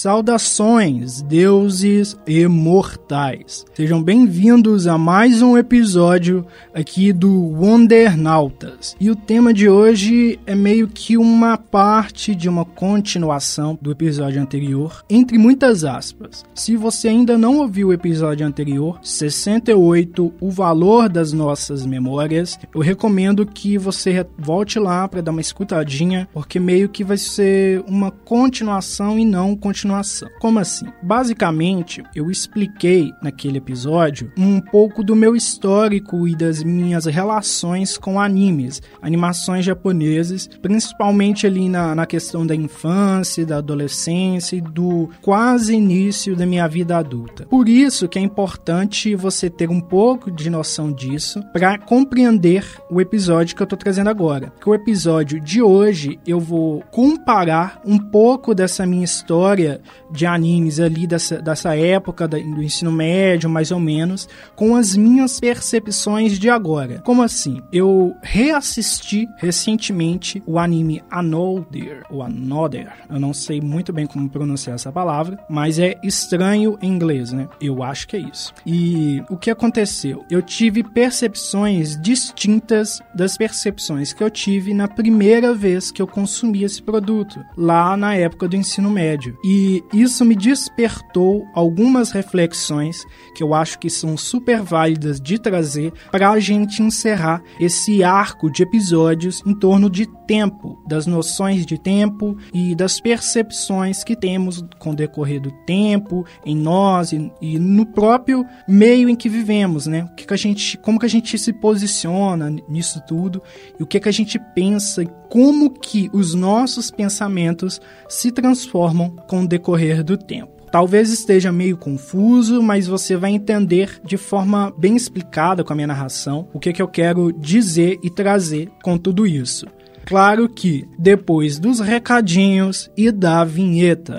Saudações, deuses imortais. Sejam bem-vindos a mais um episódio aqui do Wondernautas. E o tema de hoje é meio que uma parte de uma continuação do episódio anterior, entre muitas aspas. Se você ainda não ouviu o episódio anterior, 68, o valor das nossas memórias, eu recomendo que você volte lá para dar uma escutadinha, porque meio que vai ser uma continuação e não continuação continuação. Como assim? Basicamente, eu expliquei naquele episódio um pouco do meu histórico e das minhas relações com animes, animações japoneses, principalmente ali na, na questão da infância, da adolescência e do quase início da minha vida adulta. Por isso que é importante você ter um pouco de noção disso para compreender o episódio que eu estou trazendo agora. Que o episódio de hoje eu vou comparar um pouco dessa minha história de animes ali dessa, dessa época do ensino médio, mais ou menos, com as minhas percepções de agora. Como assim? Eu reassisti recentemente o anime Another, ou Another, eu não sei muito bem como pronunciar essa palavra, mas é estranho em inglês, né? Eu acho que é isso. E o que aconteceu? Eu tive percepções distintas das percepções que eu tive na primeira vez que eu consumi esse produto, lá na época do ensino médio. E isso me despertou algumas reflexões que eu acho que são super válidas de trazer para a gente encerrar esse arco de episódios em torno de tempo, das noções de tempo e das percepções que temos com o decorrer do tempo em nós e, e no próprio meio em que vivemos, né? O que, que a gente, como que a gente se posiciona nisso tudo e o que que a gente pensa como que os nossos pensamentos se transformam com o decorrer do tempo. Talvez esteja meio confuso, mas você vai entender de forma bem explicada com a minha narração o que, que eu quero dizer e trazer com tudo isso. Claro que depois dos recadinhos e da vinheta.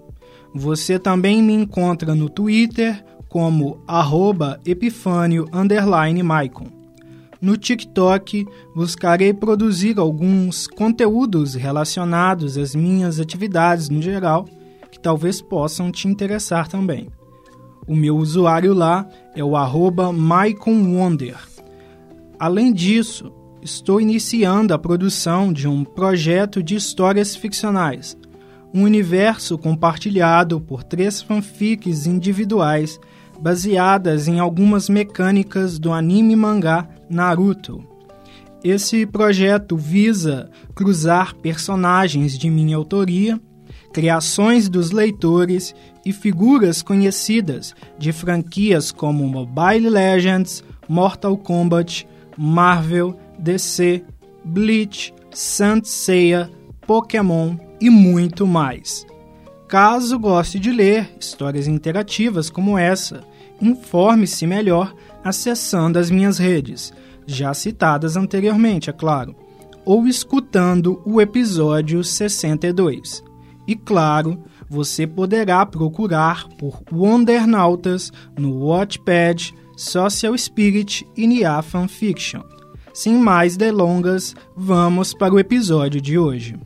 Você também me encontra no Twitter como arroba epifânio Maicon. No TikTok, buscarei produzir alguns conteúdos relacionados às minhas atividades no geral, que talvez possam te interessar também. O meu usuário lá é o arroba MaiconWonder. Além disso, estou iniciando a produção de um projeto de histórias ficcionais, um universo compartilhado por três fanfics individuais baseadas em algumas mecânicas do anime mangá Naruto. Esse projeto visa cruzar personagens de minha autoria, criações dos leitores e figuras conhecidas de franquias como Mobile Legends, Mortal Kombat, Marvel, DC, Bleach, Saint Seiya, Pokémon e muito mais. Caso goste de ler histórias interativas como essa, informe-se melhor acessando as minhas redes, já citadas anteriormente, é claro, ou escutando o episódio 62. E claro, você poderá procurar por Wondernautas no Watchpad, Social Spirit e Nia Fanfiction. Sem mais delongas, vamos para o episódio de hoje.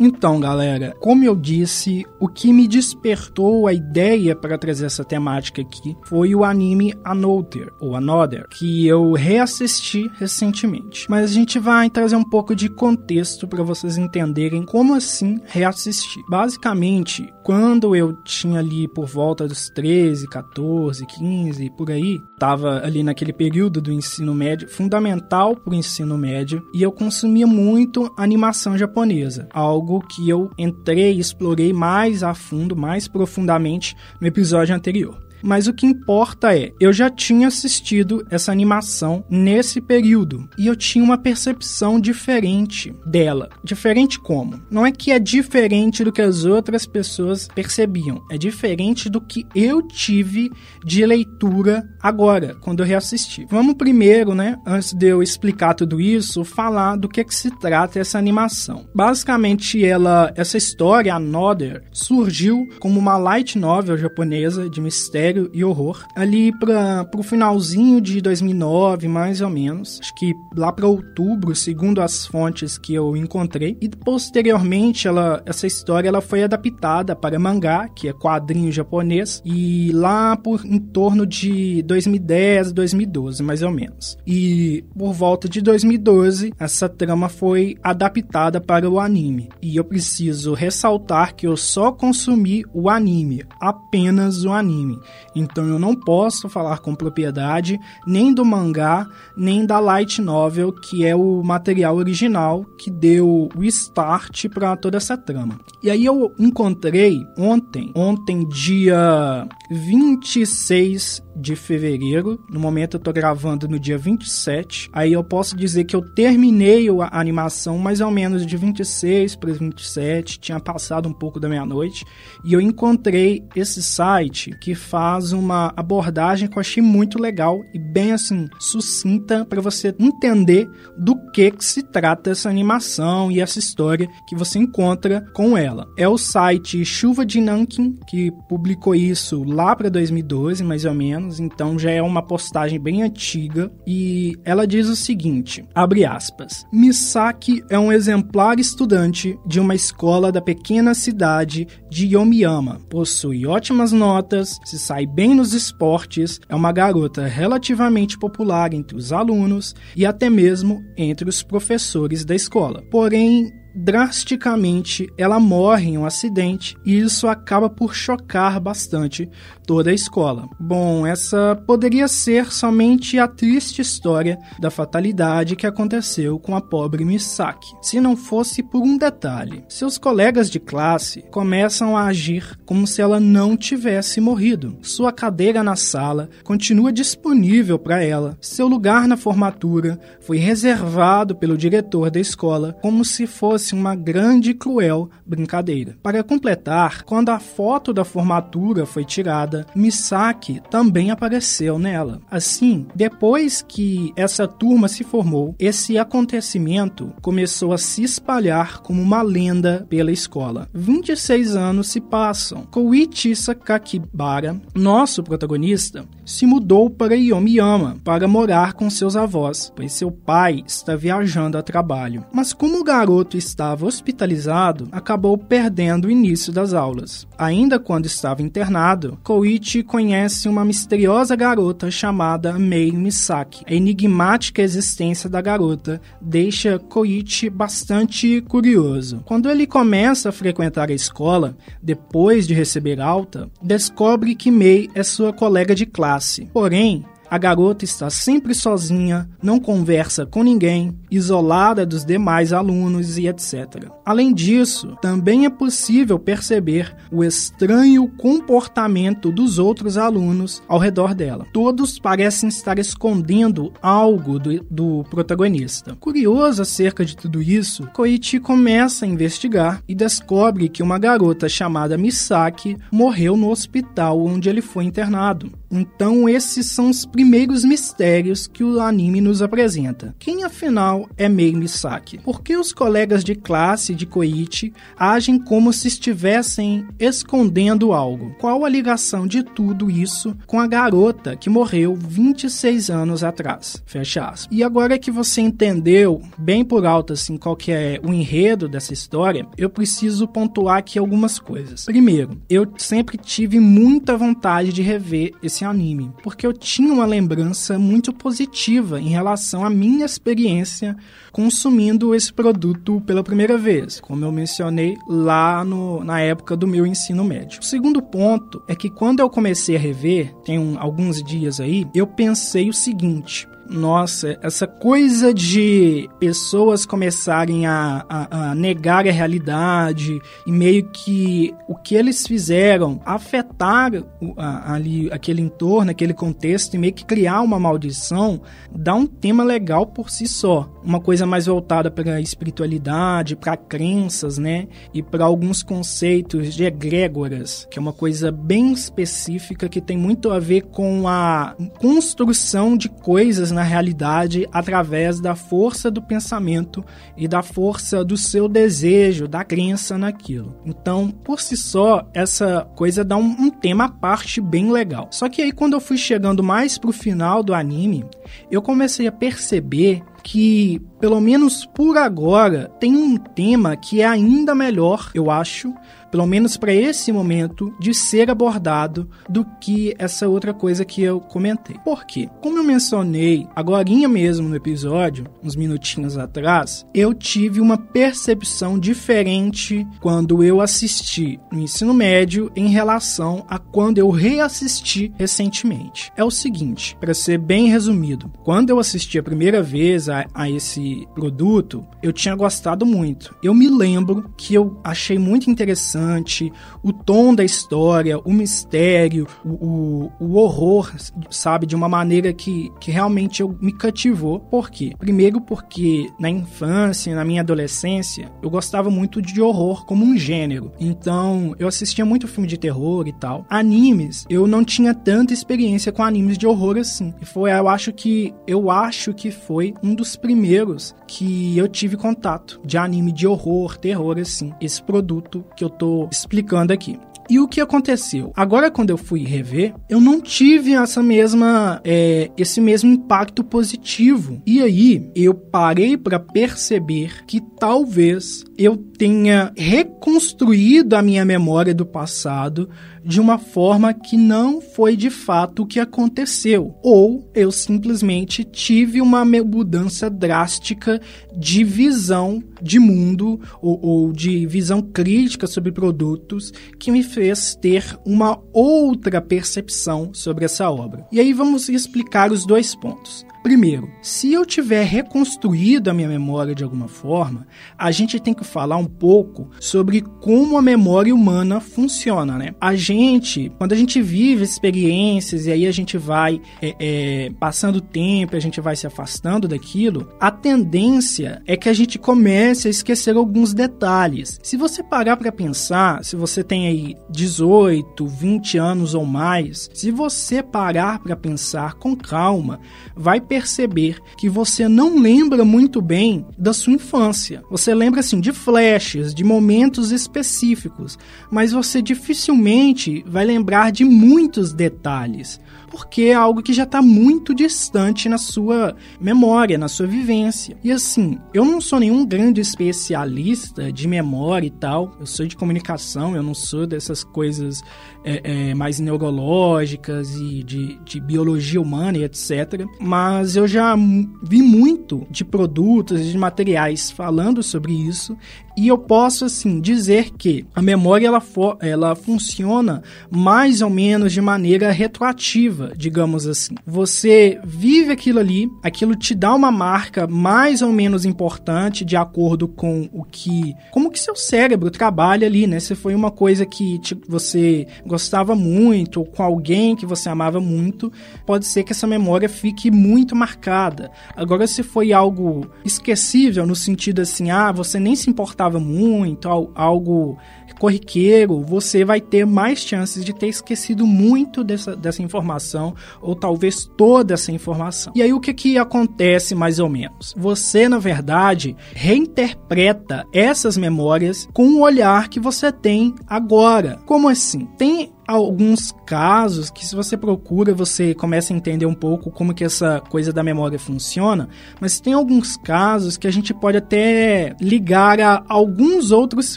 Então, galera, como eu disse, o que me despertou a ideia para trazer essa temática aqui foi o anime Another, ou Another, que eu reassisti recentemente. Mas a gente vai trazer um pouco de contexto para vocês entenderem como assim reassistir. Basicamente, quando eu tinha ali por volta dos 13, 14, 15, por aí, tava ali naquele período do ensino médio, fundamental para o ensino médio, e eu consumia muito animação japonesa, algo algo que eu entrei e explorei mais a fundo, mais profundamente no episódio anterior. Mas o que importa é, eu já tinha assistido essa animação nesse período e eu tinha uma percepção diferente dela. Diferente como? Não é que é diferente do que as outras pessoas percebiam, é diferente do que eu tive de leitura agora, quando eu reassisti. Vamos primeiro, né, antes de eu explicar tudo isso, falar do que, que se trata essa animação. Basicamente, ela, essa história, Another, surgiu como uma light novel japonesa de mistério e horror, ali para o finalzinho de 2009, mais ou menos. Acho que lá para outubro, segundo as fontes que eu encontrei. E posteriormente, ela, essa história ela foi adaptada para mangá, que é quadrinho japonês, e lá por em torno de 2010, 2012, mais ou menos. E por volta de 2012, essa trama foi adaptada para o anime. E eu preciso ressaltar que eu só consumi o anime, apenas o anime. Então eu não posso falar com propriedade nem do mangá, nem da light novel, que é o material original que deu o start para toda essa trama. E aí eu encontrei ontem, ontem dia 26 de fevereiro. No momento eu tô gravando no dia 27. Aí eu posso dizer que eu terminei a animação mais ou menos de 26 para 27. Tinha passado um pouco da meia-noite. E eu encontrei esse site que faz uma abordagem que eu achei muito legal e bem assim, sucinta para você entender do que, que se trata essa animação e essa história que você encontra com ela. É o site Chuva de Nankin que publicou isso lá para 2012, mais ou menos então já é uma postagem bem antiga e ela diz o seguinte, abre aspas: Misaki é um exemplar estudante de uma escola da pequena cidade de Yomiyama. Possui ótimas notas, se sai bem nos esportes, é uma garota relativamente popular entre os alunos e até mesmo entre os professores da escola. Porém, drasticamente, ela morre em um acidente e isso acaba por chocar bastante toda a escola. Bom, essa poderia ser somente a triste história da fatalidade que aconteceu com a pobre Misaki, se não fosse por um detalhe. Seus colegas de classe começam a agir como se ela não tivesse morrido. Sua cadeira na sala continua disponível para ela. Seu lugar na formatura foi reservado pelo diretor da escola como se fosse fosse uma grande e cruel brincadeira. Para completar, quando a foto da formatura foi tirada, Misaki também apareceu nela. Assim, depois que essa turma se formou, esse acontecimento começou a se espalhar como uma lenda pela escola. 26 anos se passam. Koichi Sakakibara, nosso protagonista, se mudou para Yomiyama para morar com seus avós, pois seu pai está viajando a trabalho. Mas como o garoto estava hospitalizado, acabou perdendo o início das aulas. Ainda quando estava internado, Koichi conhece uma misteriosa garota chamada Mei Misaki. A enigmática existência da garota deixa Koichi bastante curioso. Quando ele começa a frequentar a escola, depois de receber alta, descobre que Mei é sua colega de classe. Porém, a garota está sempre sozinha, não conversa com ninguém, isolada dos demais alunos e etc. Além disso, também é possível perceber o estranho comportamento dos outros alunos ao redor dela. Todos parecem estar escondendo algo do, do protagonista. Curioso acerca de tudo isso, Koichi começa a investigar e descobre que uma garota chamada Misaki morreu no hospital onde ele foi internado. Então, esses são os primeiros mistérios que o anime nos apresenta. Quem afinal é Mei Misaki? Por que os colegas de classe de Koichi agem como se estivessem escondendo algo? Qual a ligação de tudo isso com a garota que morreu 26 anos atrás? Fecha aspas. E agora que você entendeu bem por alto assim qual que é o enredo dessa história, eu preciso pontuar aqui algumas coisas. Primeiro, eu sempre tive muita vontade de rever esse anime, porque eu tinha uma lembrança muito positiva em relação à minha experiência consumindo esse produto pela primeira vez, como eu mencionei lá no, na época do meu ensino médio. O segundo ponto é que quando eu comecei a rever, tem um, alguns dias aí, eu pensei o seguinte: nossa, essa coisa de pessoas começarem a, a, a negar a realidade e meio que o que eles fizeram afetar ali aquele entorno, aquele contexto e meio que criar uma maldição, dá um tema legal por si só. Uma coisa mais voltada para a espiritualidade, para crenças, né? E para alguns conceitos de egrégoras, que é uma coisa bem específica que tem muito a ver com a construção de coisas na realidade através da força do pensamento e da força do seu desejo, da crença naquilo. Então, por si só, essa coisa dá um, um tema à parte bem legal. Só que aí quando eu fui chegando mais pro final do anime, eu comecei a perceber que, pelo menos por agora, tem um tema que é ainda melhor, eu acho, pelo menos para esse momento, de ser abordado do que essa outra coisa que eu comentei. Por quê? Como eu mencionei agora mesmo no episódio, uns minutinhos atrás, eu tive uma percepção diferente quando eu assisti no ensino médio em relação a quando eu reassisti recentemente. É o seguinte, para ser bem resumido, quando eu assisti a primeira vez a, a esse produto, eu tinha gostado muito. Eu me lembro que eu achei muito interessante o tom da história, o mistério, o, o, o horror, sabe, de uma maneira que, que realmente eu me cativou. Por quê? Primeiro porque na infância, na minha adolescência, eu gostava muito de horror como um gênero. Então, eu assistia muito filme de terror e tal. Animes, eu não tinha tanta experiência com animes de horror assim. E foi, eu acho que eu acho que foi um dos primeiros que eu tive contato de anime de horror, terror assim. Esse produto que eu tô explicando aqui. E o que aconteceu? Agora, quando eu fui rever, eu não tive essa mesma, é, esse mesmo impacto positivo. E aí, eu parei para perceber que talvez eu tenha reconstruído a minha memória do passado de uma forma que não foi de fato o que aconteceu. Ou eu simplesmente tive uma mudança drástica de visão de mundo ou, ou de visão crítica sobre produtos que me fez ter uma outra percepção sobre essa obra. E aí vamos explicar os dois pontos. Primeiro, se eu tiver reconstruído a minha memória de alguma forma, a gente tem que falar um pouco sobre como a memória humana funciona, né? A gente, quando a gente vive experiências e aí a gente vai é, é, passando tempo, a gente vai se afastando daquilo, a tendência é que a gente comece a esquecer alguns detalhes. Se você parar para pensar, se você tem aí 18, 20 anos ou mais, se você parar para pensar com calma, vai perceber perceber que você não lembra muito bem da sua infância. Você lembra assim de flashes, de momentos específicos, mas você dificilmente vai lembrar de muitos detalhes porque é algo que já está muito distante na sua memória, na sua vivência. E assim, eu não sou nenhum grande especialista de memória e tal, eu sou de comunicação, eu não sou dessas coisas é, é, mais neurológicas e de, de biologia humana e etc. Mas eu já vi muito de produtos e de materiais falando sobre isso e eu posso, assim, dizer que a memória ela, for, ela funciona mais ou menos de maneira retroativa, digamos assim. Você vive aquilo ali, aquilo te dá uma marca mais ou menos importante de acordo com o que. como que seu cérebro trabalha ali, né? Se foi uma coisa que você gostava muito, ou com alguém que você amava muito, pode ser que essa memória fique muito marcada. Agora, se foi algo esquecível, no sentido assim, ah, você nem se importava muito, algo corriqueiro, você vai ter mais chances de ter esquecido muito dessa, dessa informação, ou talvez toda essa informação. E aí o que, que acontece mais ou menos? Você, na verdade, reinterpreta essas memórias com o olhar que você tem agora. Como assim? Tem alguns casos que se você procura você começa a entender um pouco como que essa coisa da memória funciona, mas tem alguns casos que a gente pode até ligar a alguns outros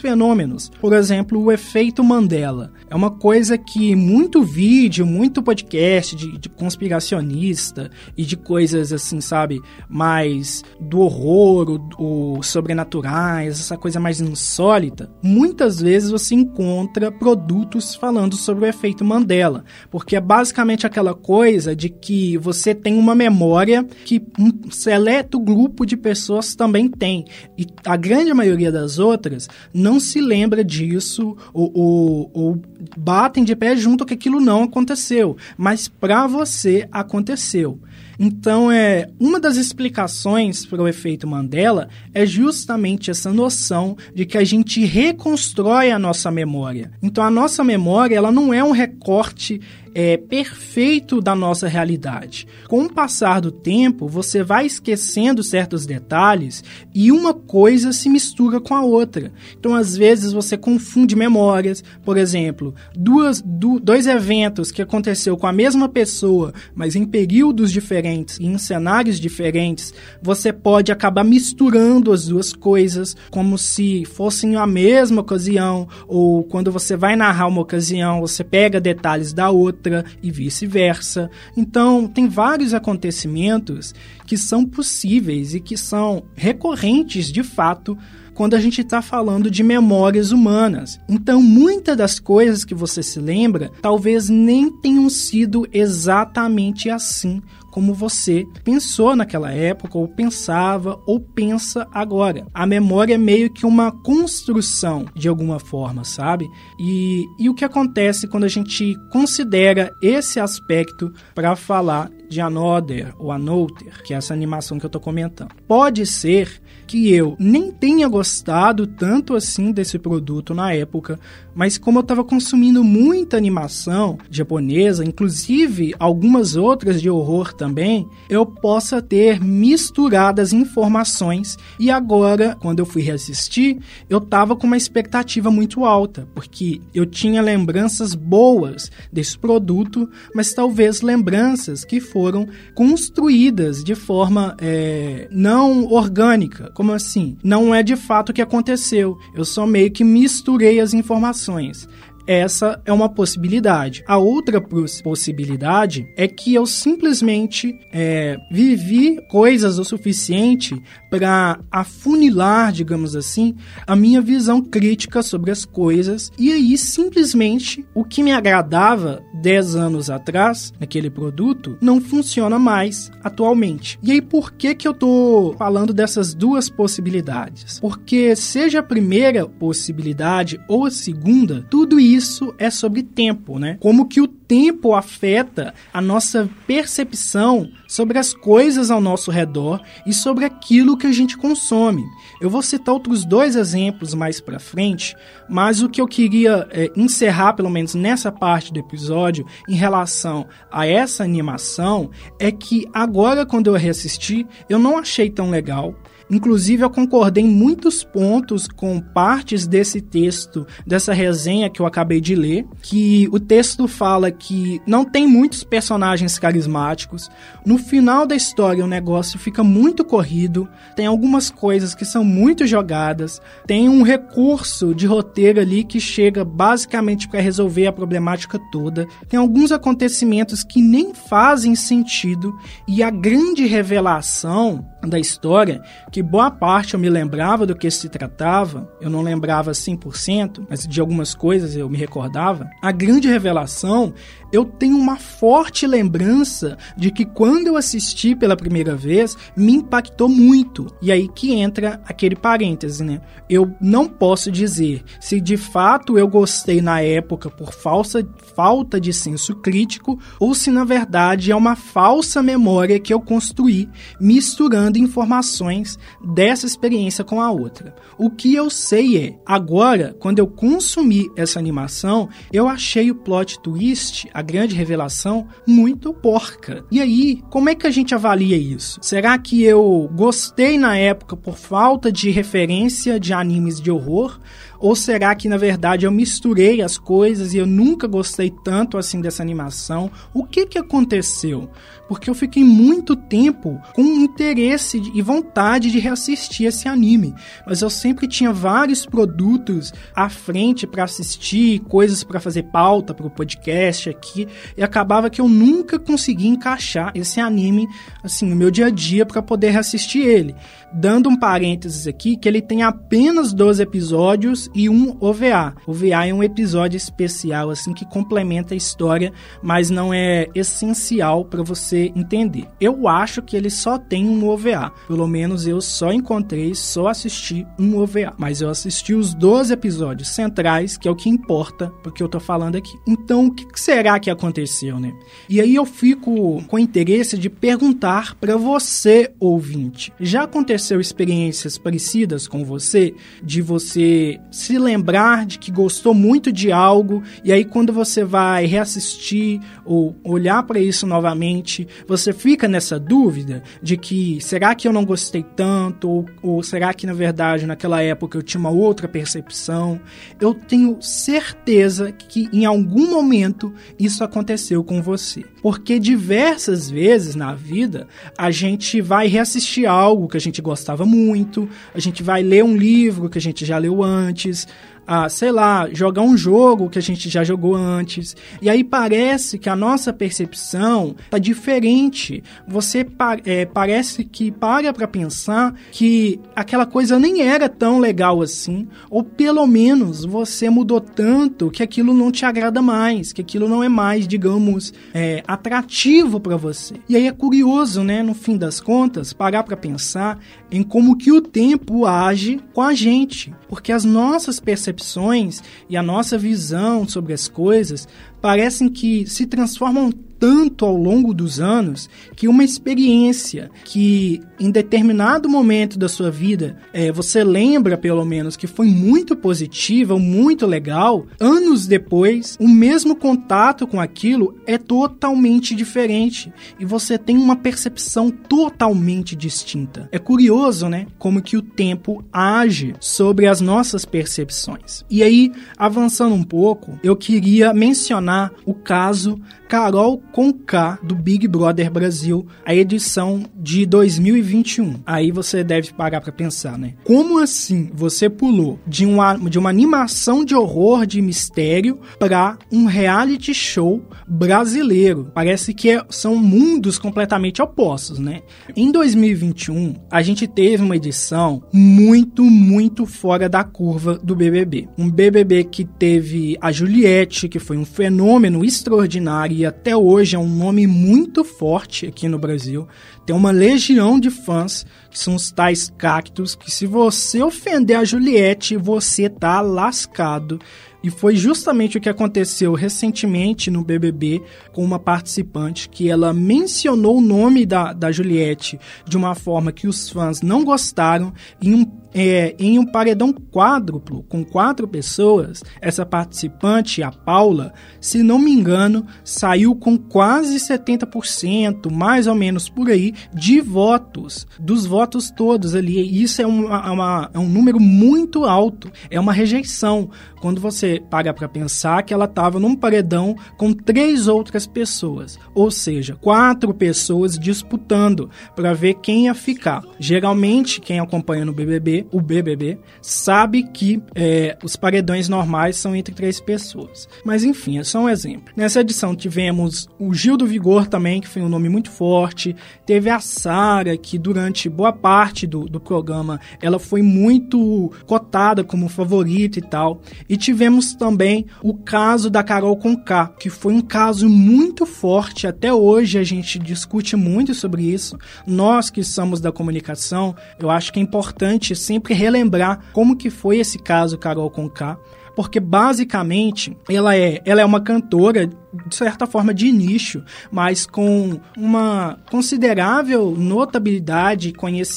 fenômenos. Por exemplo, o efeito Mandela. É uma coisa que muito vídeo, muito podcast de, de conspiracionista e de coisas assim, sabe, mais do horror, o, o sobrenaturais, essa coisa mais insólita, muitas vezes você encontra produtos falando sobre o efeito Mandela, porque é basicamente aquela coisa de que você tem uma memória que um seleto grupo de pessoas também tem. E a grande maioria das outras não se lembra disso ou, ou, ou batem de pé junto que aquilo não aconteceu. Mas para você aconteceu. Então, é uma das explicações para o efeito Mandela é justamente essa noção de que a gente reconstrói a nossa memória. Então, a nossa memória ela não é um recorte é, perfeito da nossa realidade. Com o passar do tempo, você vai esquecendo certos detalhes e uma coisa se mistura com a outra. Então, às vezes, você confunde memórias. Por exemplo, duas, do, dois eventos que aconteceu com a mesma pessoa, mas em períodos diferentes e em cenários diferentes, você pode acabar misturando as duas coisas como se fossem a mesma ocasião, ou quando você vai narrar uma ocasião, você pega detalhes da outra outra e vice-versa. Então, tem vários acontecimentos que são possíveis e que são recorrentes de fato quando a gente está falando de memórias humanas. Então, muitas das coisas que você se lembra talvez nem tenham sido exatamente assim como você pensou naquela época, ou pensava, ou pensa agora. A memória é meio que uma construção, de alguma forma, sabe? E, e o que acontece quando a gente considera esse aspecto para falar de Another ou Another, que é essa animação que eu estou comentando? Pode ser que eu nem tenha gostado tanto assim desse produto na época, mas como eu estava consumindo muita animação japonesa, inclusive algumas outras de horror também, eu possa ter misturado as informações e agora, quando eu fui reassistir, eu estava com uma expectativa muito alta, porque eu tinha lembranças boas desse produto, mas talvez lembranças que foram construídas de forma é, não orgânica. Como assim? Não é de fato o que aconteceu. Eu só meio que misturei as informações. Essa é uma possibilidade. A outra possibilidade é que eu simplesmente é, vivi coisas o suficiente para afunilar, digamos assim, a minha visão crítica sobre as coisas e aí simplesmente o que me agradava 10 anos atrás naquele produto não funciona mais atualmente. E aí por que que eu tô falando dessas duas possibilidades? Porque seja a primeira possibilidade ou a segunda, tudo isso isso é sobre tempo, né? Como que o tempo afeta a nossa percepção sobre as coisas ao nosso redor e sobre aquilo que a gente consome. Eu vou citar outros dois exemplos mais para frente, mas o que eu queria é, encerrar, pelo menos nessa parte do episódio, em relação a essa animação, é que agora, quando eu reassisti, eu não achei tão legal. Inclusive, eu concordei em muitos pontos com partes desse texto, dessa resenha que eu acabei de ler, que o texto fala que não tem muitos personagens carismáticos. No final da história, o negócio fica muito corrido, tem algumas coisas que são muito jogadas, tem um recurso de roteiro ali que chega basicamente para resolver a problemática toda, tem alguns acontecimentos que nem fazem sentido, e a grande revelação da história, que boa parte eu me lembrava do que se tratava, eu não lembrava 100%, mas de algumas coisas eu me recordava. A grande revelação eu tenho uma forte lembrança de que quando eu assisti pela primeira vez, me impactou muito. E aí que entra aquele parêntese, né? Eu não posso dizer se de fato eu gostei na época por falsa, falta de senso crítico ou se na verdade é uma falsa memória que eu construí misturando informações dessa experiência com a outra. O que eu sei é, agora, quando eu consumi essa animação, eu achei o plot twist, a grande revelação, muito porca. E aí, como é que a gente avalia isso? Será que eu gostei na época por falta de referência de animes de horror? Ou será que na verdade eu misturei as coisas e eu nunca gostei tanto assim dessa animação? O que que aconteceu? Porque eu fiquei muito tempo com interesse e vontade de reassistir esse anime, mas eu sempre tinha vários produtos à frente para assistir, coisas para fazer pauta para o podcast aqui, e acabava que eu nunca conseguia encaixar esse anime assim no meu dia a dia para poder reassistir ele. Dando um parênteses aqui que ele tem apenas 12 episódios e um OVA. OVA é um episódio especial assim que complementa a história, mas não é essencial para você entender. Eu acho que ele só tem um OVA. Pelo menos eu só encontrei, só assisti um OVA, mas eu assisti os 12 episódios centrais, que é o que importa porque eu tô falando aqui. Então, o que será que aconteceu, né? E aí eu fico com interesse de perguntar para você, ouvinte. Já aconteceu experiências parecidas com você? De você se lembrar de que gostou muito de algo e aí quando você vai reassistir ou olhar para isso novamente, você fica nessa dúvida de que será que eu não gostei tanto ou, ou será que na verdade naquela época eu tinha uma outra percepção? Eu tenho certeza que em algum momento isso aconteceu com você. Porque diversas vezes na vida a gente vai reassistir algo que a gente gostava muito, a gente vai ler um livro que a gente já leu antes, a, sei lá, jogar um jogo que a gente já jogou antes. E aí parece que a nossa percepção tá diferente. Você é, parece que para para pensar que aquela coisa nem era tão legal assim, ou pelo menos você mudou tanto que aquilo não te agrada mais, que aquilo não é mais, digamos, é, atrativo para você. E aí é curioso, né, no fim das contas, parar para pensar em como que o tempo age com a gente, porque as nossas percepções e a nossa visão sobre as coisas parecem que se transformam tanto ao longo dos anos que uma experiência que em determinado momento da sua vida é, você lembra pelo menos que foi muito positiva muito legal, anos depois o mesmo contato com aquilo é totalmente diferente e você tem uma percepção totalmente distinta. É curioso, né, como que o tempo age sobre as nossas percepções. E aí, avançando um pouco, eu queria mencionar o caso Carol Conká, do Big Brother Brasil, a edição de 2021. Aí você deve parar para pensar, né? Como assim você pulou de uma, de uma animação de horror, de mistério, para um reality show brasileiro? Parece que é, são mundos completamente opostos, né? Em 2021, a gente teve uma edição muito, muito fora da curva do BBB. Um BBB que teve a Juliette, que foi um fenômeno extraordinário e até hoje é um nome muito forte aqui no Brasil. Tem uma legião de fãs, que são os tais cactos, que se você ofender a Juliette, você tá lascado. E foi justamente o que aconteceu recentemente no BBB com uma participante que ela mencionou o nome da, da Juliette de uma forma que os fãs não gostaram em um é, em um paredão quádruplo, com quatro pessoas, essa participante, a Paula, se não me engano, saiu com quase 70%, mais ou menos por aí, de votos, dos votos todos ali. Isso é, uma, uma, é um número muito alto, é uma rejeição. Quando você para para pensar que ela estava num paredão com três outras pessoas, ou seja, quatro pessoas disputando para ver quem ia ficar. Geralmente, quem acompanha no BBB o BBB, sabe que é, os paredões normais são entre três pessoas. Mas enfim, é só um exemplo. Nessa edição tivemos o Gil do Vigor também, que foi um nome muito forte. Teve a Sara, que durante boa parte do, do programa ela foi muito cotada como favorita e tal. E tivemos também o caso da Carol Conká, que foi um caso muito forte. Até hoje a gente discute muito sobre isso. Nós que somos da comunicação, eu acho que é importante sempre relembrar como que foi esse caso Carol Conká, porque basicamente ela é, ela é uma cantora de certa forma de nicho, mas com uma considerável notabilidade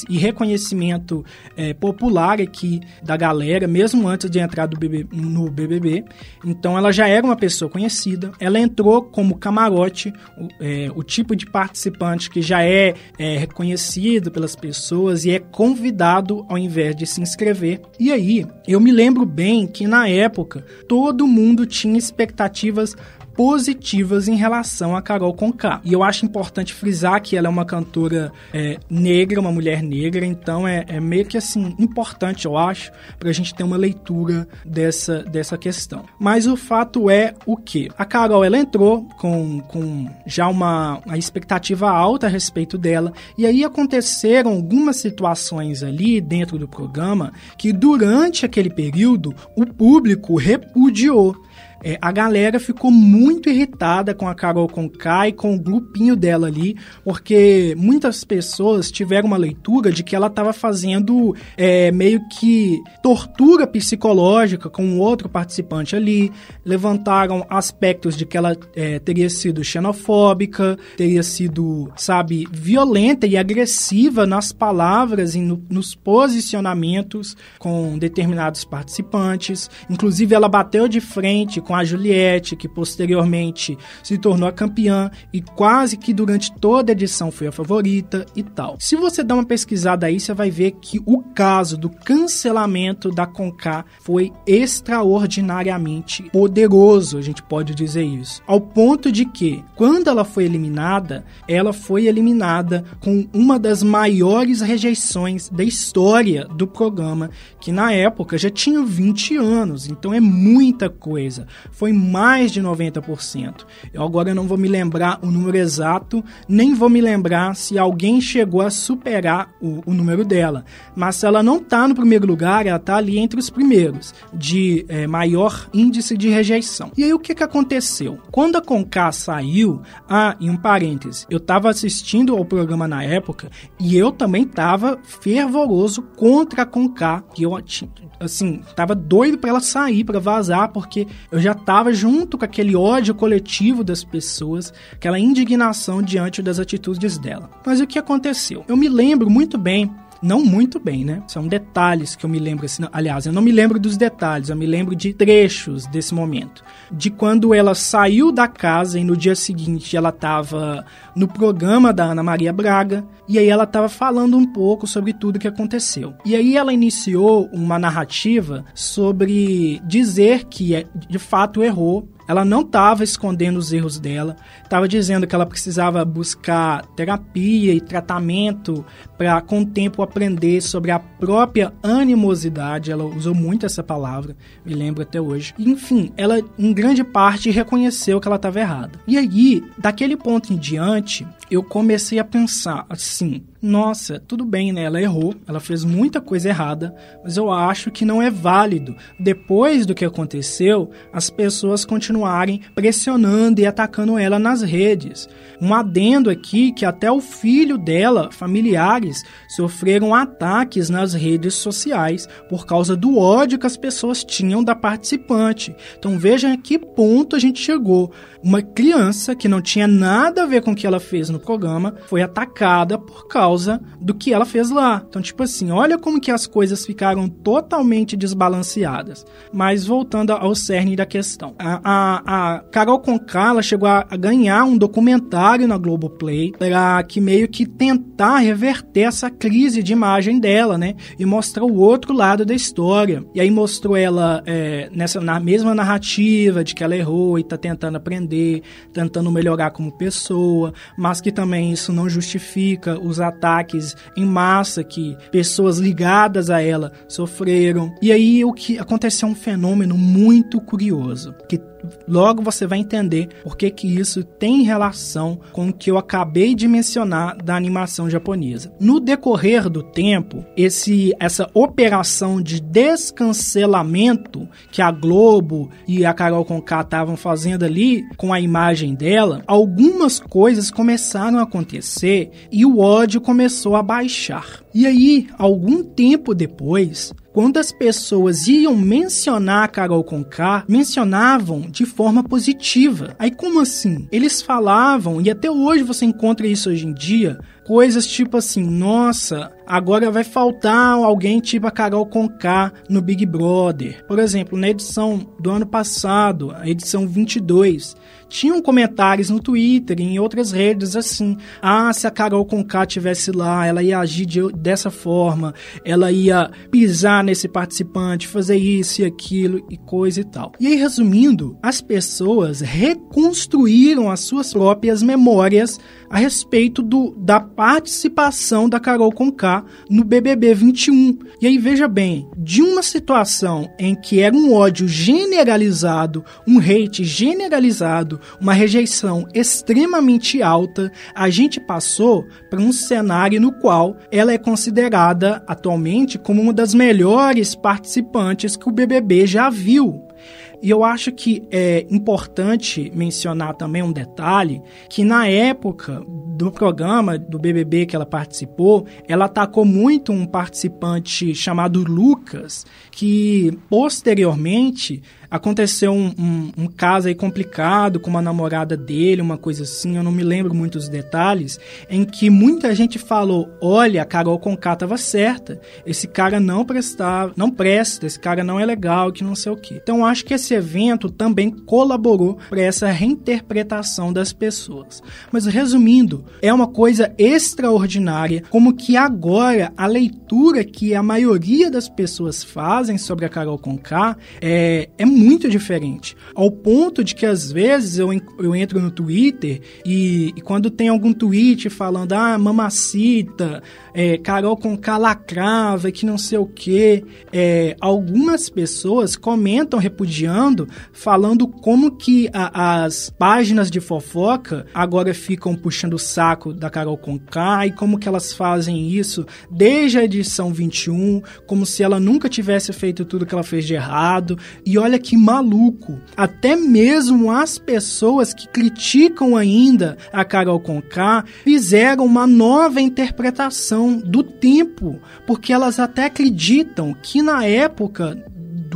e reconhecimento é, popular aqui da galera, mesmo antes de entrar BB, no BBB. Então ela já era uma pessoa conhecida. Ela entrou como camarote, o, é, o tipo de participante que já é, é reconhecido pelas pessoas e é convidado ao invés de se inscrever. E aí eu me lembro bem que na época todo mundo tinha expectativas positivas em relação a Carol Conká. E eu acho importante frisar que ela é uma cantora é, negra, uma mulher negra, então é, é, meio que assim importante, eu acho, para a gente ter uma leitura dessa, dessa questão. Mas o fato é o que? A Carol ela entrou com, com já uma, uma expectativa alta a respeito dela, e aí aconteceram algumas situações ali dentro do programa que durante aquele período o público repudiou. É, a galera ficou muito irritada com a Carol Conká e com o grupinho dela ali, porque muitas pessoas tiveram uma leitura de que ela estava fazendo é, meio que tortura psicológica com outro participante ali, levantaram aspectos de que ela é, teria sido xenofóbica, teria sido, sabe, violenta e agressiva nas palavras e no, nos posicionamentos com determinados participantes. Inclusive, ela bateu de frente com a Juliette, que posteriormente se tornou a campeã e quase que durante toda a edição foi a favorita e tal. Se você dá uma pesquisada aí, você vai ver que o caso do cancelamento da Conká foi extraordinariamente poderoso, a gente pode dizer isso. Ao ponto de que, quando ela foi eliminada, ela foi eliminada com uma das maiores rejeições da história do programa, que na época já tinha 20 anos, então é muita coisa foi mais de 90%. Eu agora não vou me lembrar o número exato, nem vou me lembrar se alguém chegou a superar o, o número dela. Mas se ela não está no primeiro lugar, ela está ali entre os primeiros, de é, maior índice de rejeição. E aí o que, que aconteceu? Quando a Conká saiu, ah, em um parêntese, eu estava assistindo ao programa na época e eu também estava fervoroso contra a Conká, que eu assim, tava doido para ela sair, para vazar, porque eu já tava junto com aquele ódio coletivo das pessoas, aquela indignação diante das atitudes dela. Mas o que aconteceu? Eu me lembro muito bem não muito bem, né? São detalhes que eu me lembro assim. Aliás, eu não me lembro dos detalhes, eu me lembro de trechos desse momento. De quando ela saiu da casa e no dia seguinte ela estava no programa da Ana Maria Braga e aí ela estava falando um pouco sobre tudo que aconteceu. E aí ela iniciou uma narrativa sobre dizer que é, de fato errou ela não estava escondendo os erros dela, estava dizendo que ela precisava buscar terapia e tratamento para, com o tempo, aprender sobre a própria animosidade. Ela usou muito essa palavra, me lembro até hoje. Enfim, ela, em grande parte, reconheceu que ela estava errada. E aí, daquele ponto em diante, eu comecei a pensar assim: nossa, tudo bem, né? Ela errou, ela fez muita coisa errada, mas eu acho que não é válido, depois do que aconteceu, as pessoas continuarem pressionando e atacando ela nas redes. Um adendo aqui que até o filho dela, familiares, sofreram ataques nas redes sociais por causa do ódio que as pessoas tinham da participante. Então veja a que ponto a gente chegou. Uma criança que não tinha nada a ver com o que ela fez no programa foi atacada por causa do que ela fez lá. Então, tipo assim, olha como que as coisas ficaram totalmente desbalanceadas. Mas voltando ao cerne da questão. A, a, a Carol Conká chegou a, a ganhar um documentário na Globoplay para que meio que tentar reverter essa crise de imagem dela, né? E mostrar o outro lado da história. E aí mostrou ela é, nessa na mesma narrativa de que ela errou e tá tentando aprender, tentando melhorar como pessoa, mas que também isso não justifica os ataques em massa que pessoas ligadas a ela sofreram. E aí o que aconteceu é um fenômeno muito curioso, que Logo você vai entender por que, que isso tem relação com o que eu acabei de mencionar da animação japonesa. No decorrer do tempo, esse essa operação de descancelamento que a Globo e a Carol Conká estavam fazendo ali com a imagem dela, algumas coisas começaram a acontecer e o ódio começou a baixar. E aí, algum tempo depois, quando as pessoas iam mencionar a Carol Conká, mencionavam de forma positiva. Aí como assim? Eles falavam, e até hoje você encontra isso hoje em dia, coisas tipo assim, nossa, agora vai faltar alguém tipo a Carol Conká no Big Brother. Por exemplo, na edição do ano passado, a edição 22, tinham comentários no Twitter e em outras redes assim: ah, se a Carol Conká tivesse lá, ela ia agir de, dessa forma, ela ia pisar nesse participante, fazer isso e aquilo e coisa e tal. E aí, resumindo, as pessoas reconstruíram as suas próprias memórias a respeito do, da participação da Carol Conká no BBB 21. E aí veja bem, de uma situação em que era um ódio generalizado, um hate generalizado, uma rejeição extremamente alta, a gente passou para um cenário no qual ela é considerada atualmente como uma das melhores participantes que o BBB já viu. E eu acho que é importante mencionar também um detalhe que na época do programa do BBB que ela participou, ela atacou muito um participante chamado Lucas, que posteriormente aconteceu um, um, um, caso aí complicado com uma namorada dele, uma coisa assim, eu não me lembro muito os detalhes, em que muita gente falou, olha, a Carol Conká estava certa, esse cara não prestava, não presta, esse cara não é legal, que não sei o quê. Então acho que esse evento também colaborou para essa reinterpretação das pessoas. Mas resumindo, é uma coisa extraordinária como que agora a leitura que a maioria das pessoas fazem sobre a Carol Conká é, é muito diferente. Ao ponto de que às vezes eu, eu entro no Twitter e, e quando tem algum tweet falando, ah, mamacita, é, Carol com calacrava, que não sei o que, é, algumas pessoas comentam repudiando, falando como que a, as páginas de fofoca agora ficam puxando o saco da Carol Conká e como que elas fazem isso desde a edição 21, como se ela nunca tivesse feito tudo que ela fez de errado. E olha que maluco. Até mesmo as pessoas que criticam ainda a Carol Conká fizeram uma nova interpretação do tempo, porque elas até acreditam que na época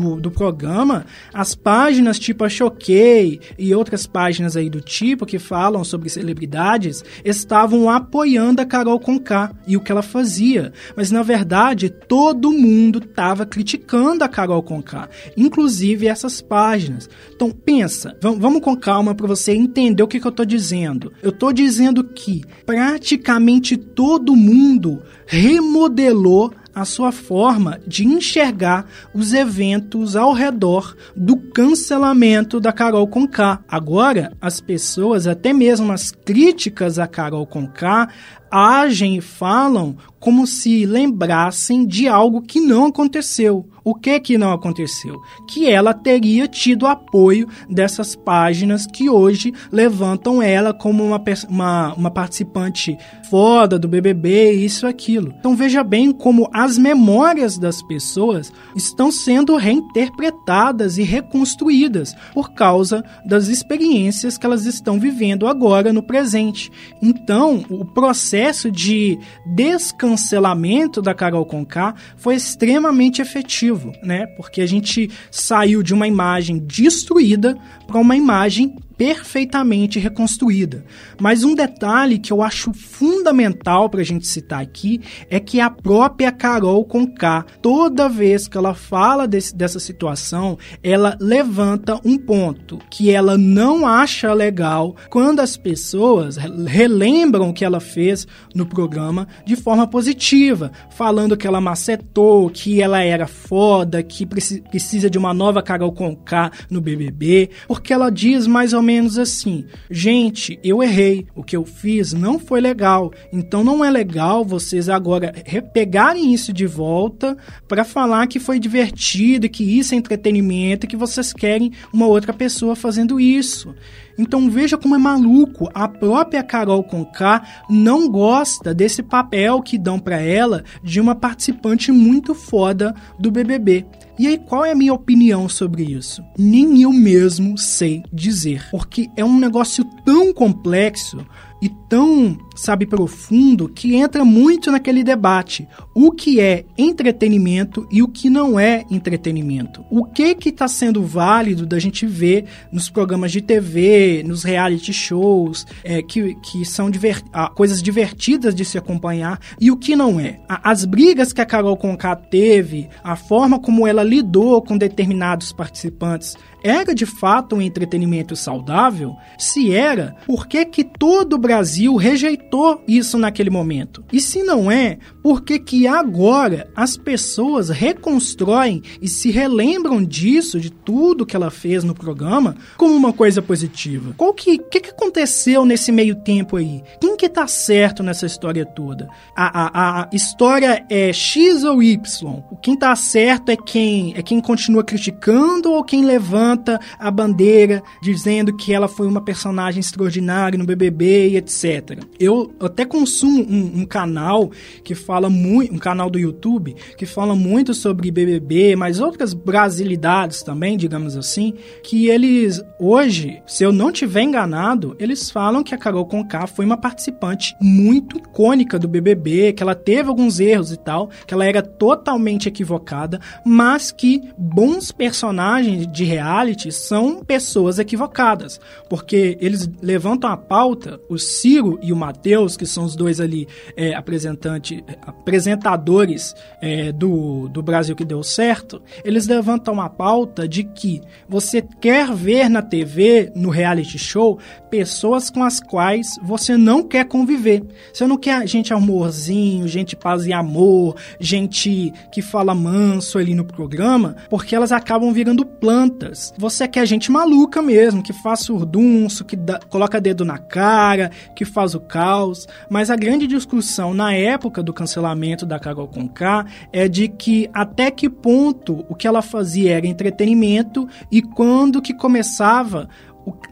do, do programa, as páginas tipo a Choquei e outras páginas aí do tipo que falam sobre celebridades estavam apoiando a Carol Conká e o que ela fazia. Mas na verdade, todo mundo estava criticando a Carol Conká, inclusive essas páginas. Então pensa, vamos com calma para você entender o que, que eu estou dizendo. Eu estou dizendo que praticamente todo mundo remodelou a sua forma de enxergar os eventos ao redor do cancelamento da Carol Conká. Agora, as pessoas, até mesmo as críticas a Carol Conká, agem e falam como se lembrassem de algo que não aconteceu. O que que não aconteceu? Que ela teria tido apoio dessas páginas que hoje levantam ela como uma, uma, uma participante foda do BBB, isso aquilo. Então veja bem como as memórias das pessoas estão sendo reinterpretadas e reconstruídas por causa das experiências que elas estão vivendo agora no presente. Então, o processo de descancelamento da Carol Conká foi extremamente efetivo né? Porque a gente saiu de uma imagem destruída para uma imagem perfeitamente reconstruída. Mas um detalhe que eu acho fundamental para a gente citar aqui é que a própria Carol Conká, toda vez que ela fala desse, dessa situação, ela levanta um ponto que ela não acha legal quando as pessoas relembram o que ela fez no programa de forma positiva, falando que ela macetou, que ela era foda, que precisa de uma nova Carol Conká no BBB, porque ela diz mais ou menos menos assim: gente, eu errei, o que eu fiz não foi legal, então não é legal vocês agora pegarem isso de volta para falar que foi divertido, que isso é entretenimento, que vocês querem uma outra pessoa fazendo isso. Então veja como é maluco. A própria Carol Conká não gosta desse papel que dão para ela de uma participante muito foda do BBB. E aí, qual é a minha opinião sobre isso? Nem eu mesmo sei dizer, porque é um negócio tão complexo e tão, sabe, profundo que entra muito naquele debate. O que é entretenimento e o que não é entretenimento? O que que está sendo válido da gente ver nos programas de TV, nos reality shows, é, que, que são diver, ah, coisas divertidas de se acompanhar e o que não é? As brigas que a Carol Conká teve, a forma como ela lidou com determinados participantes era de fato um entretenimento saudável? Se era, por que, que todo o Brasil rejeitou isso naquele momento? E se não é, por que, que agora as pessoas reconstroem e se relembram disso, de tudo que ela fez no programa, como uma coisa positiva? Qual que, que, que aconteceu nesse meio tempo aí? Quem que tá certo nessa história toda? A, a, a história é X ou Y? Quem tá certo é quem? É quem continua criticando ou quem levanta levanta a bandeira dizendo que ela foi uma personagem extraordinária no BBB e etc. Eu até consumo um, um canal que fala muito, um canal do YouTube que fala muito sobre BBB, mas outras brasilidades também, digamos assim, que eles hoje, se eu não tiver enganado, eles falam que a Carol Conká foi uma participante muito icônica do BBB, que ela teve alguns erros e tal, que ela era totalmente equivocada, mas que bons personagens de reality reality são pessoas equivocadas, porque eles levantam a pauta, o Ciro e o Matheus, que são os dois ali é, apresentante, apresentadores é, do, do Brasil que deu certo, eles levantam a pauta de que você quer ver na TV, no reality show, pessoas com as quais você não quer conviver. Você não quer gente amorzinho, gente paz e amor, gente que fala manso ali no programa, porque elas acabam virando plantas você quer gente maluca mesmo, que faz surdunço, que coloca dedo na cara, que faz o caos. Mas a grande discussão na época do cancelamento da Carol Conká é de que até que ponto o que ela fazia era entretenimento e quando que começava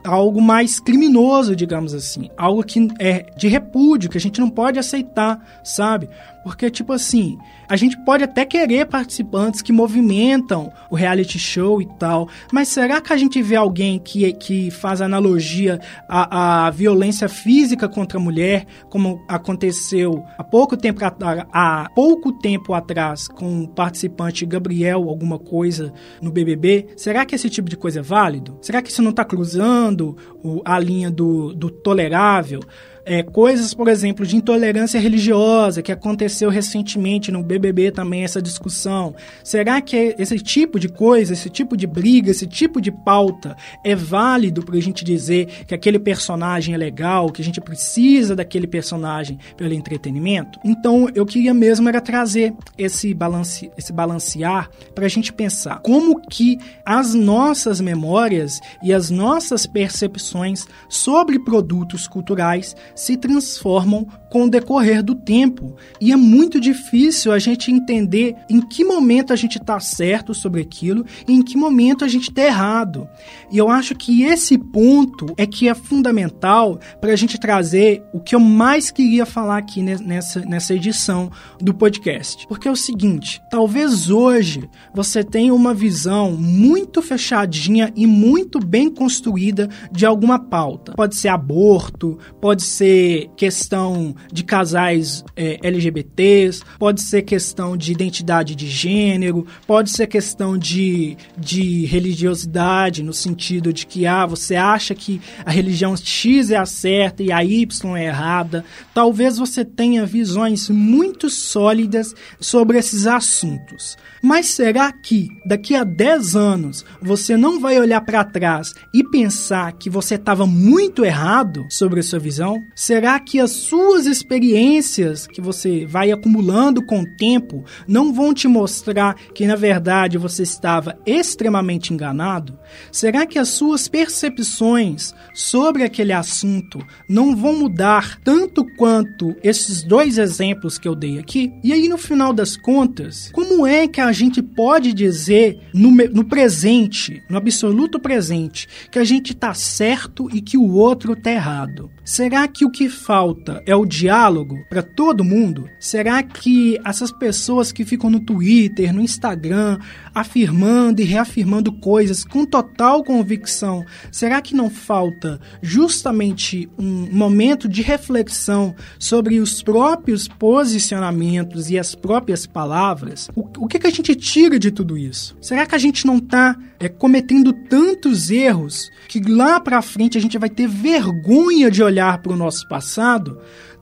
algo mais criminoso, digamos assim, algo que é de repúdio, que a gente não pode aceitar, sabe? Porque, tipo assim, a gente pode até querer participantes que movimentam o reality show e tal, mas será que a gente vê alguém que, que faz analogia à, à violência física contra a mulher, como aconteceu há pouco tempo, há pouco tempo atrás com o participante Gabriel, alguma coisa no BBB? Será que esse tipo de coisa é válido? Será que isso não está cruzando a linha do, do tolerável? É, coisas, por exemplo, de intolerância religiosa que aconteceu recentemente no BBB também essa discussão. Será que esse tipo de coisa, esse tipo de briga, esse tipo de pauta é válido para a gente dizer que aquele personagem é legal, que a gente precisa daquele personagem pelo entretenimento? Então eu queria mesmo era trazer esse balance, esse balancear para a gente pensar como que as nossas memórias e as nossas percepções sobre produtos culturais se transformam com o decorrer do tempo. E é muito difícil a gente entender em que momento a gente está certo sobre aquilo e em que momento a gente está errado. E eu acho que esse ponto é que é fundamental para a gente trazer o que eu mais queria falar aqui nessa, nessa edição do podcast. Porque é o seguinte: talvez hoje você tenha uma visão muito fechadinha e muito bem construída de alguma pauta. Pode ser aborto, pode ser ser questão de casais é, LGBTs, pode ser questão de identidade de gênero, pode ser questão de, de religiosidade, no sentido de que ah, você acha que a religião X é a certa e a Y é errada. Talvez você tenha visões muito sólidas sobre esses assuntos. Mas será que daqui a 10 anos você não vai olhar para trás e pensar que você estava muito errado sobre a sua visão? Será que as suas experiências que você vai acumulando com o tempo não vão te mostrar que na verdade você estava extremamente enganado? Será que as suas percepções sobre aquele assunto não vão mudar tanto quanto esses dois exemplos que eu dei aqui? E aí no final das contas, como é que a gente pode dizer no, no presente, no absoluto presente, que a gente está certo e que o outro está errado? Será que o que falta é o diálogo para todo mundo? Será que essas pessoas que ficam no Twitter, no Instagram, afirmando e reafirmando coisas com total convicção, será que não falta justamente um momento de reflexão sobre os próprios posicionamentos e as próprias palavras? O, que, que a gente tira de tudo isso? Será que a gente não está é, cometendo tantos erros que lá para frente a gente vai ter vergonha de olhar para o nosso passado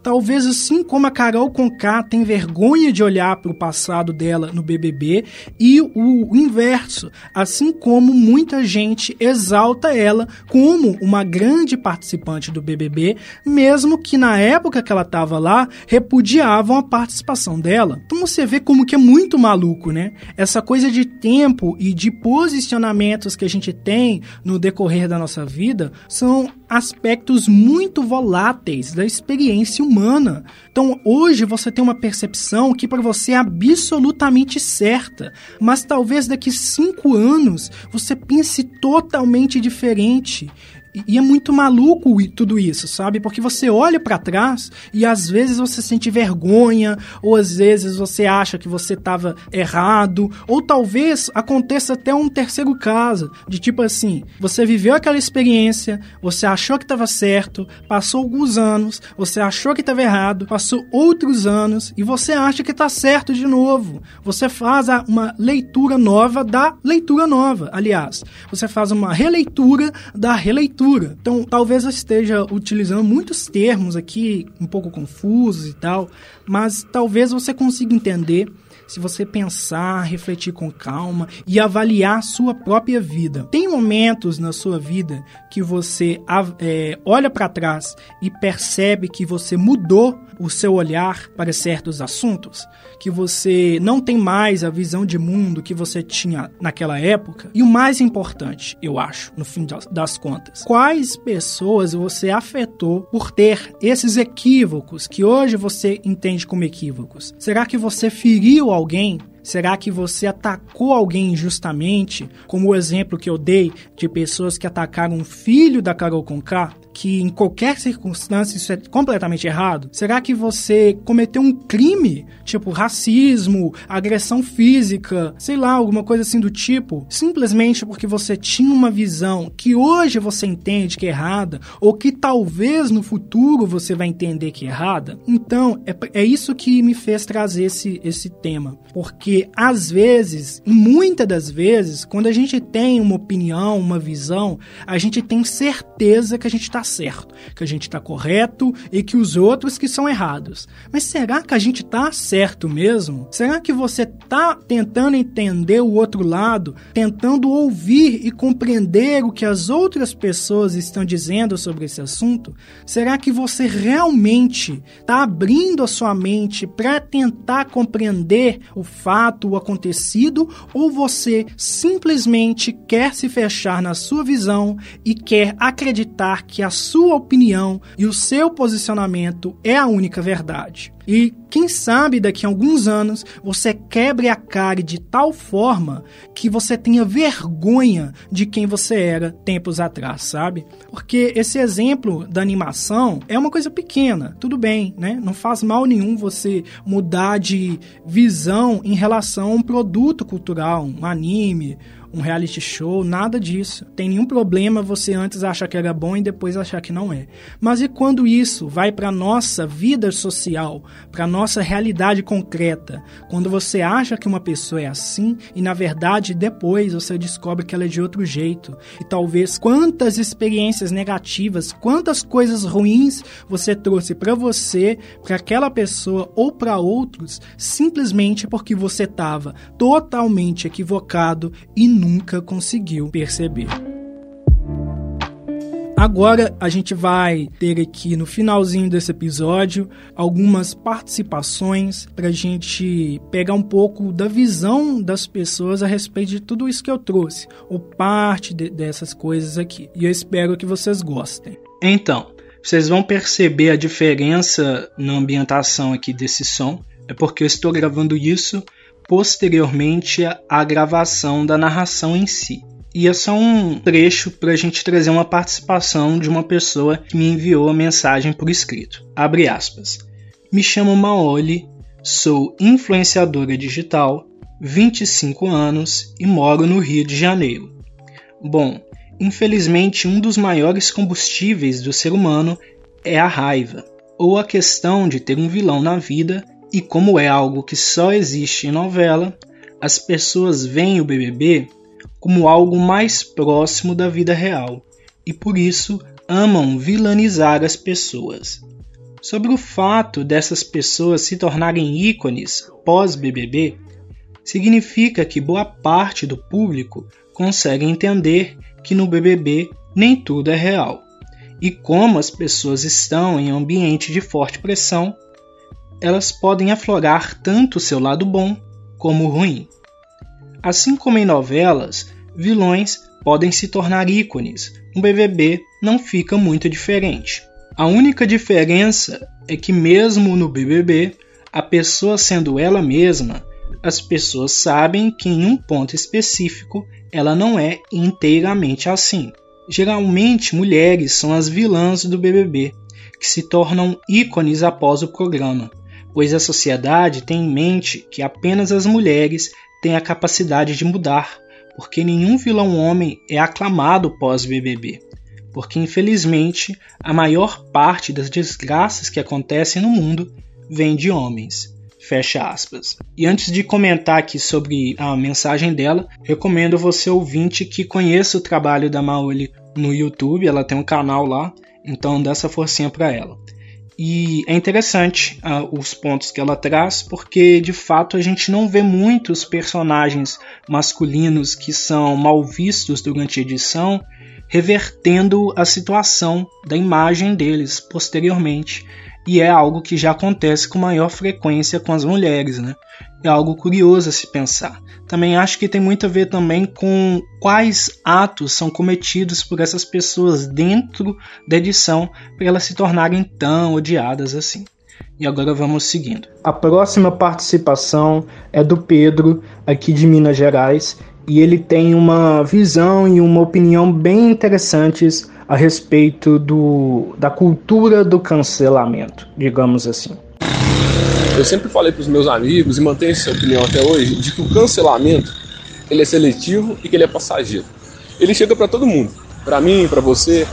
Talvez assim como a Carol Conká tem vergonha de olhar para o passado dela no BBB e o inverso, assim como muita gente exalta ela como uma grande participante do BBB, mesmo que na época que ela estava lá repudiavam a participação dela. Então você vê como que é muito maluco, né? Essa coisa de tempo e de posicionamentos que a gente tem no decorrer da nossa vida são aspectos muito voláteis da experiência humana. Então, hoje você tem uma percepção que para você é absolutamente certa, mas talvez daqui cinco anos você pense totalmente diferente. E é muito maluco tudo isso, sabe? Porque você olha para trás e às vezes você sente vergonha, ou às vezes você acha que você estava errado, ou talvez aconteça até um terceiro caso, de tipo assim, você viveu aquela experiência, você achou que estava certo, passou alguns anos, você achou que estava errado, passou outros anos e você acha que está certo de novo. Você faz uma leitura nova da leitura nova, aliás, você faz uma releitura da releitura Então, talvez eu esteja utilizando muitos termos aqui, um pouco confusos e tal, mas talvez você consiga entender se você pensar, refletir com calma e avaliar sua própria vida. Tem momentos na sua vida que você é, olha para trás e percebe que você mudou o seu olhar para certos assuntos, que você não tem mais a visão de mundo que você tinha naquela época. E o mais importante, eu acho, no fim das contas, quais pessoas você afetou por ter esses equívocos que hoje você entende como equívocos? Será que você feriu alguém Será que você atacou alguém injustamente, como o exemplo que eu dei de pessoas que atacaram um filho da Carol Conká? Que em qualquer circunstância isso é completamente errado? Será que você cometeu um crime, tipo racismo, agressão física, sei lá, alguma coisa assim do tipo, simplesmente porque você tinha uma visão que hoje você entende que é errada, ou que talvez no futuro você vai entender que é errada? Então, é, é isso que me fez trazer esse, esse tema. Porque às vezes, muitas das vezes, quando a gente tem uma opinião, uma visão, a gente tem certeza que a gente está certo, que a gente está correto e que os outros que são errados. Mas será que a gente está certo mesmo? Será que você está tentando entender o outro lado, tentando ouvir e compreender o que as outras pessoas estão dizendo sobre esse assunto? Será que você realmente está abrindo a sua mente para tentar compreender o fato, o acontecido, ou você simplesmente quer se fechar na sua visão e quer acreditar que a sua opinião e o seu posicionamento é a única verdade. E quem sabe daqui a alguns anos você quebre a cara de tal forma que você tenha vergonha de quem você era tempos atrás, sabe? Porque esse exemplo da animação é uma coisa pequena, tudo bem, né? Não faz mal nenhum você mudar de visão em relação a um produto cultural, um anime, um reality show, nada disso. Tem nenhum problema você antes achar que era bom e depois achar que não é. Mas e quando isso vai para nossa vida social, para nossa realidade concreta? Quando você acha que uma pessoa é assim e na verdade depois você descobre que ela é de outro jeito. E talvez quantas experiências negativas, quantas coisas ruins você trouxe para você, para aquela pessoa ou para outros, simplesmente porque você estava totalmente equivocado e nunca conseguiu perceber. Agora a gente vai ter aqui no finalzinho desse episódio algumas participações para a gente pegar um pouco da visão das pessoas a respeito de tudo isso que eu trouxe, ou parte de, dessas coisas aqui. E eu espero que vocês gostem. Então, vocês vão perceber a diferença na ambientação aqui desse som. É porque eu estou gravando isso posteriormente à gravação da narração em si. E é só um trecho para a gente trazer uma participação de uma pessoa que me enviou a mensagem por escrito. Abre aspas. Me chamo Maoli, sou influenciadora digital, 25 anos e moro no Rio de Janeiro. Bom, infelizmente um dos maiores combustíveis do ser humano é a raiva, ou a questão de ter um vilão na vida, e como é algo que só existe em novela, as pessoas veem o BBB como algo mais próximo da vida real e por isso amam vilanizar as pessoas. Sobre o fato dessas pessoas se tornarem ícones pós-BBB, significa que boa parte do público consegue entender que no BBB nem tudo é real. E como as pessoas estão em ambiente de forte pressão, elas podem aflorar tanto o seu lado bom como ruim. Assim como em novelas, vilões podem se tornar ícones. No BBB não fica muito diferente. A única diferença é que, mesmo no BBB, a pessoa sendo ela mesma, as pessoas sabem que em um ponto específico ela não é inteiramente assim. Geralmente, mulheres são as vilãs do BBB, que se tornam ícones após o programa, pois a sociedade tem em mente que apenas as mulheres têm a capacidade de mudar porque nenhum vilão homem é aclamado pós-BBB, porque infelizmente a maior parte das desgraças que acontecem no mundo vem de homens. Fecha aspas. E antes de comentar aqui sobre a mensagem dela, recomendo você ouvinte que conheça o trabalho da Maoli no YouTube, ela tem um canal lá, então dá essa forcinha para ela. E é interessante uh, os pontos que ela traz, porque de fato a gente não vê muitos personagens masculinos que são mal vistos durante a edição, revertendo a situação da imagem deles posteriormente. E é algo que já acontece com maior frequência com as mulheres, né? É algo curioso a se pensar. Também acho que tem muito a ver também com quais atos são cometidos por essas pessoas dentro da edição para elas se tornarem tão odiadas assim. E agora vamos seguindo. A próxima participação é do Pedro, aqui de Minas Gerais, e ele tem uma visão e uma opinião bem interessantes a respeito do, da cultura do cancelamento, digamos assim. Eu sempre falei para os meus amigos e mantenho essa opinião até hoje de que o cancelamento ele é seletivo e que ele é passageiro. Ele chega para todo mundo, para mim, para você,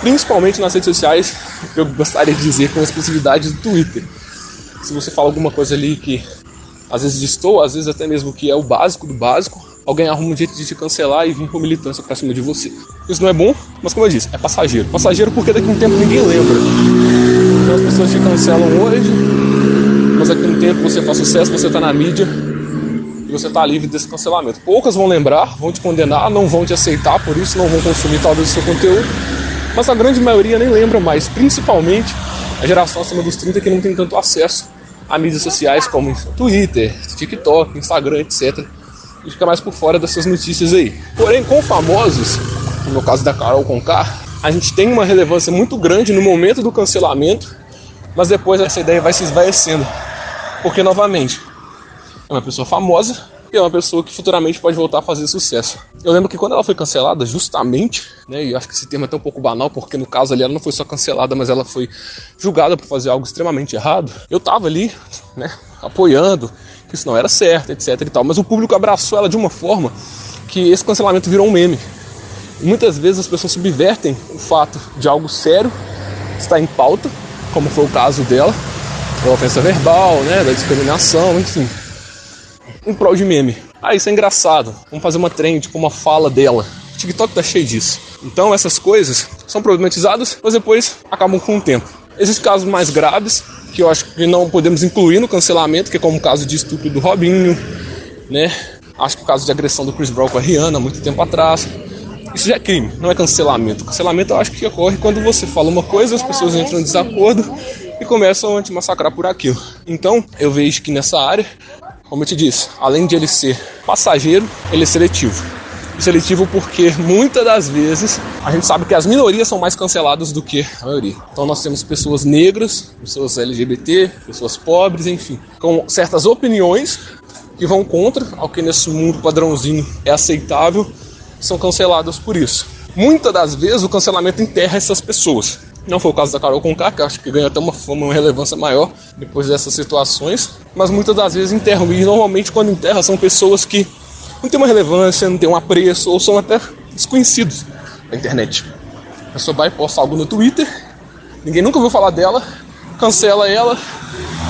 principalmente nas redes sociais. Eu gostaria de dizer com exclusividade do Twitter. Se você fala alguma coisa ali que às vezes estou, às vezes até mesmo que é o básico do básico, alguém arruma um jeito de te cancelar e vir com militância pra cima de você. Isso não é bom, mas como eu disse, é passageiro. Passageiro porque daqui a um tempo ninguém lembra. Então as pessoas te cancelam hoje, mas daqui a um tempo você faz sucesso, você tá na mídia e você tá livre desse cancelamento. Poucas vão lembrar, vão te condenar, não vão te aceitar, por isso não vão consumir talvez o seu conteúdo, mas a grande maioria nem lembra mais, principalmente a geração acima dos 30 que não tem tanto acesso a mídias sociais como Twitter, TikTok, Instagram, etc. E fica mais por fora dessas notícias aí. Porém, com famosos, no caso da Carol Conká, a gente tem uma relevância muito grande no momento do cancelamento, mas depois essa ideia vai se esvaecendo. Porque, novamente, é uma pessoa famosa e é uma pessoa que futuramente pode voltar a fazer sucesso. Eu lembro que quando ela foi cancelada, justamente, né, e acho que esse termo é até um pouco banal, porque no caso ali ela não foi só cancelada, mas ela foi julgada por fazer algo extremamente errado. Eu tava ali, né, apoiando, que isso não era certo, etc e tal, mas o público abraçou ela de uma forma que esse cancelamento virou um meme. Muitas vezes as pessoas subvertem o fato de algo sério estar em pauta, como foi o caso dela, da ofensa verbal, né, da discriminação, enfim, em prol de meme. Ah, isso é engraçado. Vamos fazer uma trend com uma fala dela. O TikTok tá cheio disso. Então essas coisas são problematizadas, mas depois acabam com o tempo. Existem casos mais graves que eu acho que não podemos incluir no cancelamento, que é como o caso de estupro do Robinho, né? Acho que o caso de agressão do Chris Brown com a Rihanna muito tempo atrás. Isso já é crime, não é cancelamento. Cancelamento eu acho que ocorre quando você fala uma coisa, as pessoas entram em desacordo e começam a te massacrar por aquilo. Então, eu vejo que nessa área, como eu te disse, além de ele ser passageiro, ele é seletivo. seletivo porque muitas das vezes a gente sabe que as minorias são mais canceladas do que a maioria. Então nós temos pessoas negras, pessoas LGBT, pessoas pobres, enfim, com certas opiniões que vão contra ao que nesse mundo padrãozinho é aceitável são canceladas por isso. Muitas das vezes o cancelamento enterra essas pessoas. Não foi o caso da Carol Conká, que acho que ganhou até uma fama, uma relevância maior depois dessas situações, mas muitas das vezes enterram. E normalmente quando enterra são pessoas que não têm uma relevância, não têm um apreço ou são até desconhecidos na internet. A pessoa vai postar algo no Twitter, ninguém nunca ouviu falar dela, cancela ela,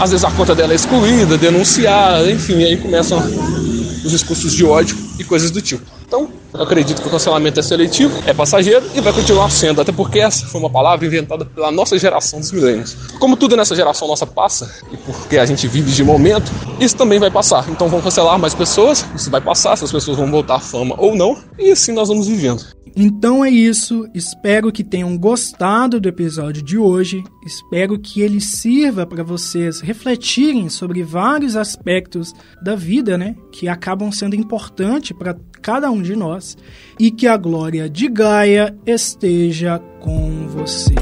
às vezes a conta dela é excluída, denunciada, enfim, aí começam os discursos de ódio e coisas do tipo. Então, eu acredito que o cancelamento é seletivo, é passageiro e vai continuar sendo, até porque essa foi uma palavra inventada pela nossa geração dos milênios. Como tudo nessa geração nossa passa, e porque a gente vive de momento, isso também vai passar. Então vão cancelar mais pessoas, isso vai passar, essas pessoas vão voltar à fama ou não, e assim nós vamos vivendo. Então é isso, espero que tenham gostado do episódio de hoje, espero que ele sirva para vocês refletirem sobre vários aspectos da vida, né, que acabam sendo importantes para cada um de nós e que a glória de Gaia esteja com você.